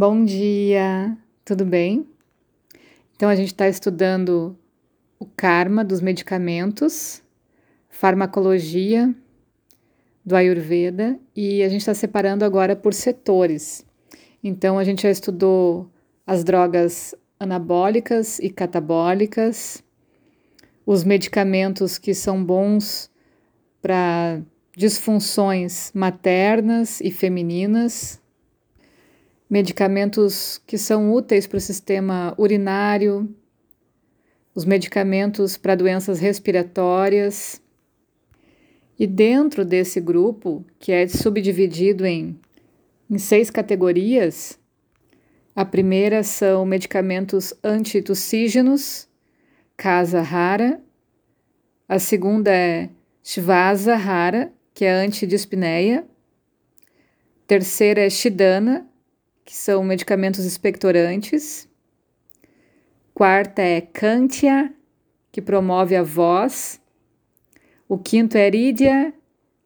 Bom dia, tudo bem? Então, a gente está estudando o karma dos medicamentos, farmacologia do Ayurveda e a gente está separando agora por setores. Então, a gente já estudou as drogas anabólicas e catabólicas, os medicamentos que são bons para disfunções maternas e femininas, medicamentos que são úteis para o sistema urinário, os medicamentos para doenças respiratórias. E dentro desse grupo, que é subdividido em, em seis categorias, a primeira são medicamentos antitussígenos, Casa Rara. A segunda é Shvasa Rara, que é antidispneia. Terceira é Shidana, que são medicamentos expectorantes. Quarta é Cantia, que promove a voz. O quinto é Eridia,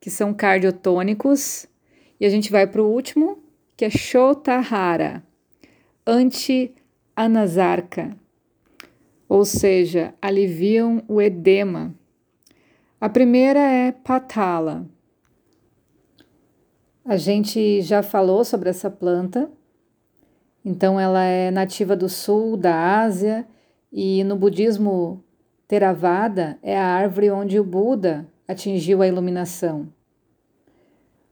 que são cardiotônicos. E a gente vai para o último, que é Shotahara, anti-anasarca, ou seja, aliviam o edema. A primeira é Patala. A gente já falou sobre essa planta então, ela é nativa do sul da Ásia e no budismo Theravada é a árvore onde o Buda atingiu a iluminação.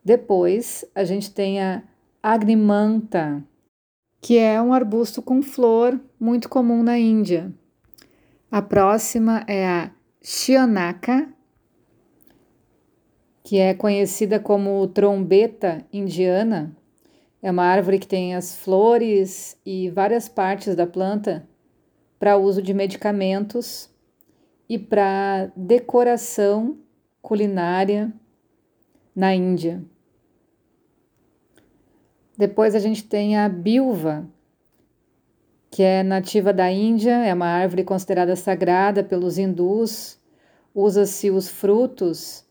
Depois, a gente tem a Agnimanta, que é um arbusto com flor muito comum na Índia. A próxima é a Shionaka, que é conhecida como trombeta indiana é uma árvore que tem as flores e várias partes da planta para uso de medicamentos e para decoração culinária na Índia. Depois a gente tem a bilva, que é nativa da Índia, é uma árvore considerada sagrada pelos hindus. Usa-se os frutos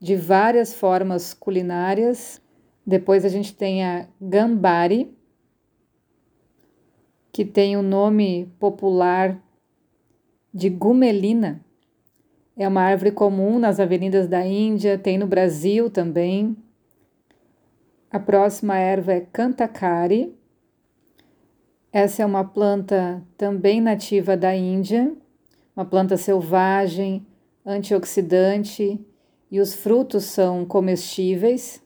de várias formas culinárias depois a gente tem a gambari, que tem o nome popular de gumelina. É uma árvore comum nas avenidas da Índia, tem no Brasil também. A próxima erva é Cantakari. Essa é uma planta também nativa da Índia, uma planta selvagem, antioxidante, e os frutos são comestíveis.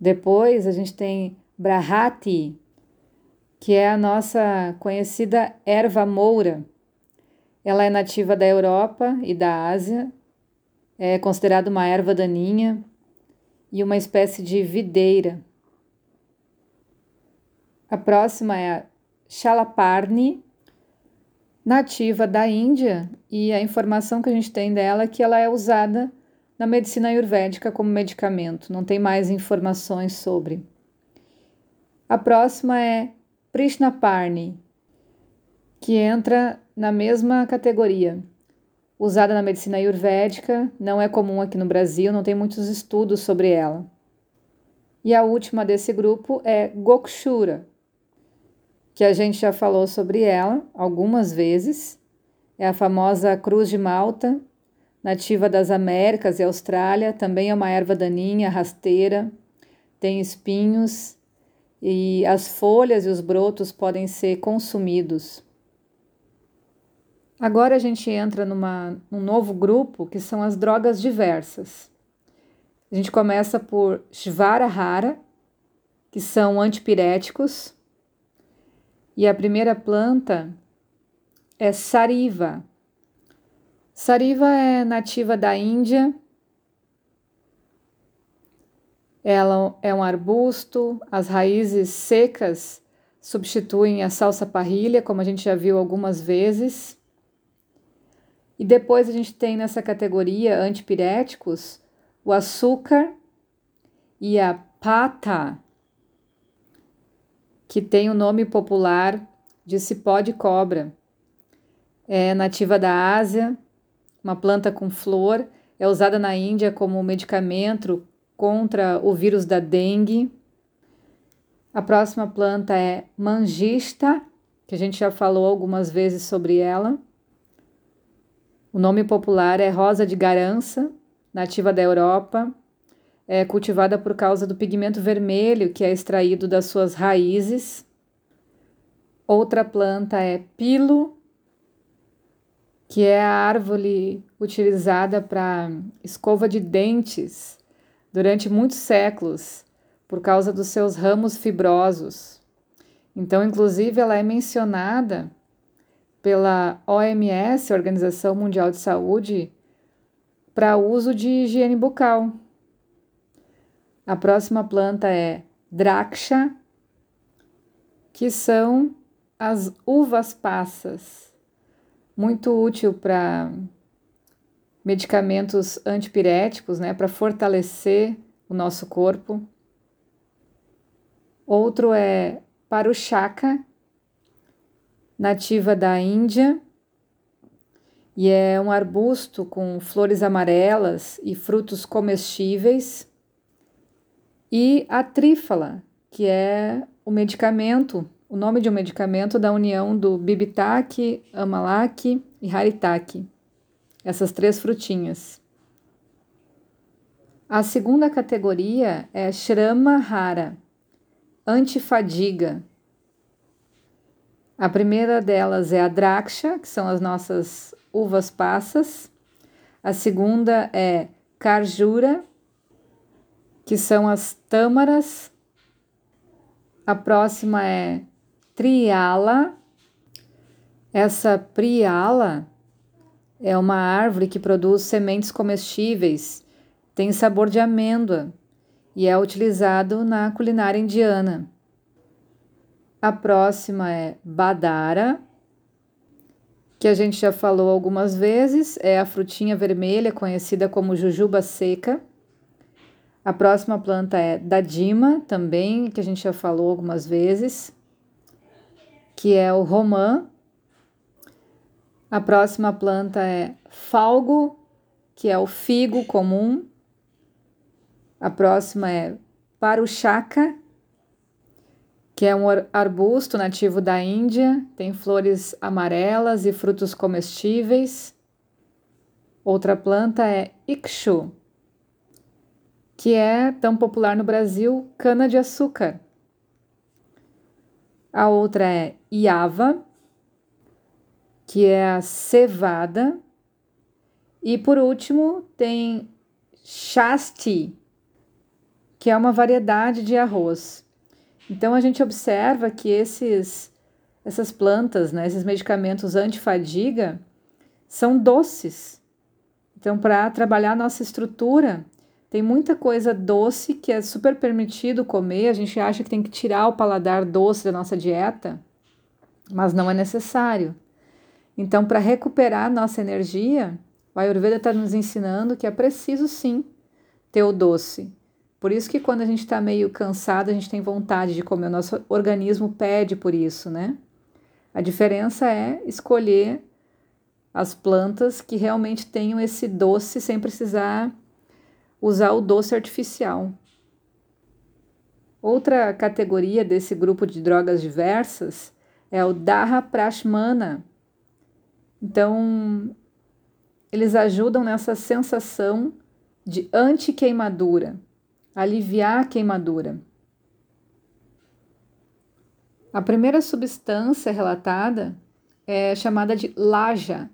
Depois a gente tem Brahati, que é a nossa conhecida erva moura. Ela é nativa da Europa e da Ásia, é considerada uma erva daninha e uma espécie de videira. A próxima é a Chalaparni, nativa da Índia, e a informação que a gente tem dela é que ela é usada na medicina ayurvédica como medicamento, não tem mais informações sobre. A próxima é Prishnaparni, que entra na mesma categoria. Usada na medicina ayurvédica, não é comum aqui no Brasil, não tem muitos estudos sobre ela. E a última desse grupo é Gokshura, que a gente já falou sobre ela algumas vezes. É a famosa cruz de Malta, nativa das Américas e Austrália, também é uma erva daninha, rasteira, tem espinhos e as folhas e os brotos podem ser consumidos. Agora a gente entra numa, num novo grupo que são as drogas diversas. A gente começa por Shvarahara, que são antipiréticos, e a primeira planta é Sariva, Sariva é nativa da Índia. Ela é um arbusto, as raízes secas substituem a salsa parrilha, como a gente já viu algumas vezes. E depois a gente tem nessa categoria antipiréticos o açúcar e a pata, que tem o nome popular de cipó de cobra. É nativa da Ásia, uma planta com flor, é usada na Índia como medicamento contra o vírus da dengue. A próxima planta é mangista, que a gente já falou algumas vezes sobre ela. O nome popular é rosa de garança, nativa da Europa. É cultivada por causa do pigmento vermelho que é extraído das suas raízes. Outra planta é pilo, que é a árvore utilizada para escova de dentes durante muitos séculos, por causa dos seus ramos fibrosos. Então, inclusive, ela é mencionada pela OMS, Organização Mundial de Saúde, para uso de higiene bucal. A próxima planta é Draksha, que são as uvas passas muito útil para medicamentos antipiréticos, né, para fortalecer o nosso corpo. Outro é para o chaka, nativa da Índia, e é um arbusto com flores amarelas e frutos comestíveis. E a trífala, que é o medicamento o nome de um medicamento da união do Bibitac, Amalak e Haritaki, essas três frutinhas. A segunda categoria é Shrama Rara, antifadiga. A primeira delas é a Draksha, que são as nossas uvas passas. A segunda é Karjura, que são as tâmaras. A próxima é Triala. Essa priala é uma árvore que produz sementes comestíveis, tem sabor de amêndoa e é utilizado na culinária indiana. A próxima é Badara, que a gente já falou algumas vezes, é a frutinha vermelha conhecida como jujuba seca. A próxima planta é Dadima, também, que a gente já falou algumas vezes que é o romã. A próxima planta é falgo, que é o figo comum. A próxima é paruchaca, que é um arbusto nativo da Índia, tem flores amarelas e frutos comestíveis. Outra planta é ikshu, que é tão popular no Brasil, cana-de-açúcar. A outra é Iava, que é a cevada. E por último, tem Shasti, que é uma variedade de arroz. Então a gente observa que esses essas plantas, né, esses medicamentos antifadiga, são doces. Então, para trabalhar nossa estrutura, tem muita coisa doce que é super permitido comer. A gente acha que tem que tirar o paladar doce da nossa dieta, mas não é necessário. Então, para recuperar nossa energia, o Ayurveda está nos ensinando que é preciso sim ter o doce. Por isso que quando a gente está meio cansado, a gente tem vontade de comer, o nosso organismo pede por isso, né? A diferença é escolher as plantas que realmente tenham esse doce sem precisar usar o doce artificial. Outra categoria desse grupo de drogas diversas é o Dharra Prashmana. Então, eles ajudam nessa sensação de anti-queimadura, aliviar a queimadura. A primeira substância relatada é chamada de laja,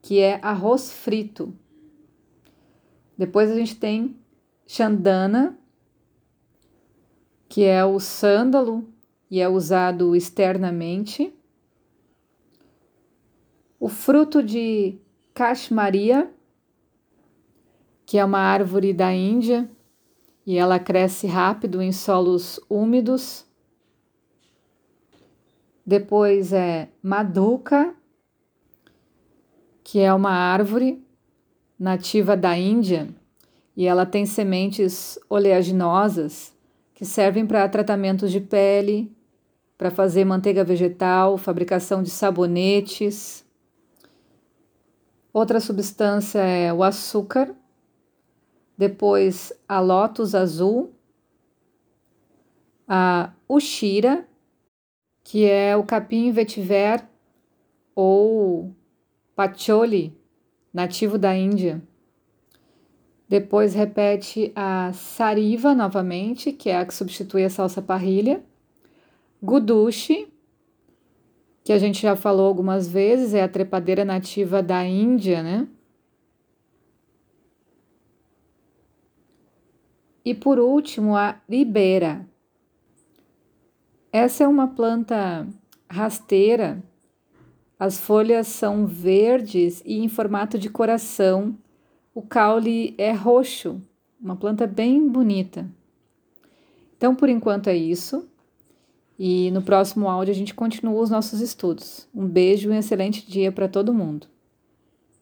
que é arroz frito. Depois a gente tem Chandana, que é o sândalo e é usado externamente. O fruto de Kashmaria, que é uma árvore da Índia e ela cresce rápido em solos úmidos. Depois é Maduka, que é uma árvore nativa da Índia e ela tem sementes oleaginosas que servem para tratamentos de pele, para fazer manteiga vegetal, fabricação de sabonetes. Outra substância é o açúcar, depois a lótus azul, a Ushira, que é o capim vetiver ou patchouli, nativo da Índia. Depois repete a sariva novamente, que é a que substitui a salsa parrilha. Gudushi, que a gente já falou algumas vezes, é a trepadeira nativa da Índia, né? E por último, a ribeira. Essa é uma planta rasteira. As folhas são verdes e em formato de coração o caule é roxo, uma planta bem bonita. Então, por enquanto é isso. E no próximo áudio a gente continua os nossos estudos. Um beijo e um excelente dia para todo mundo.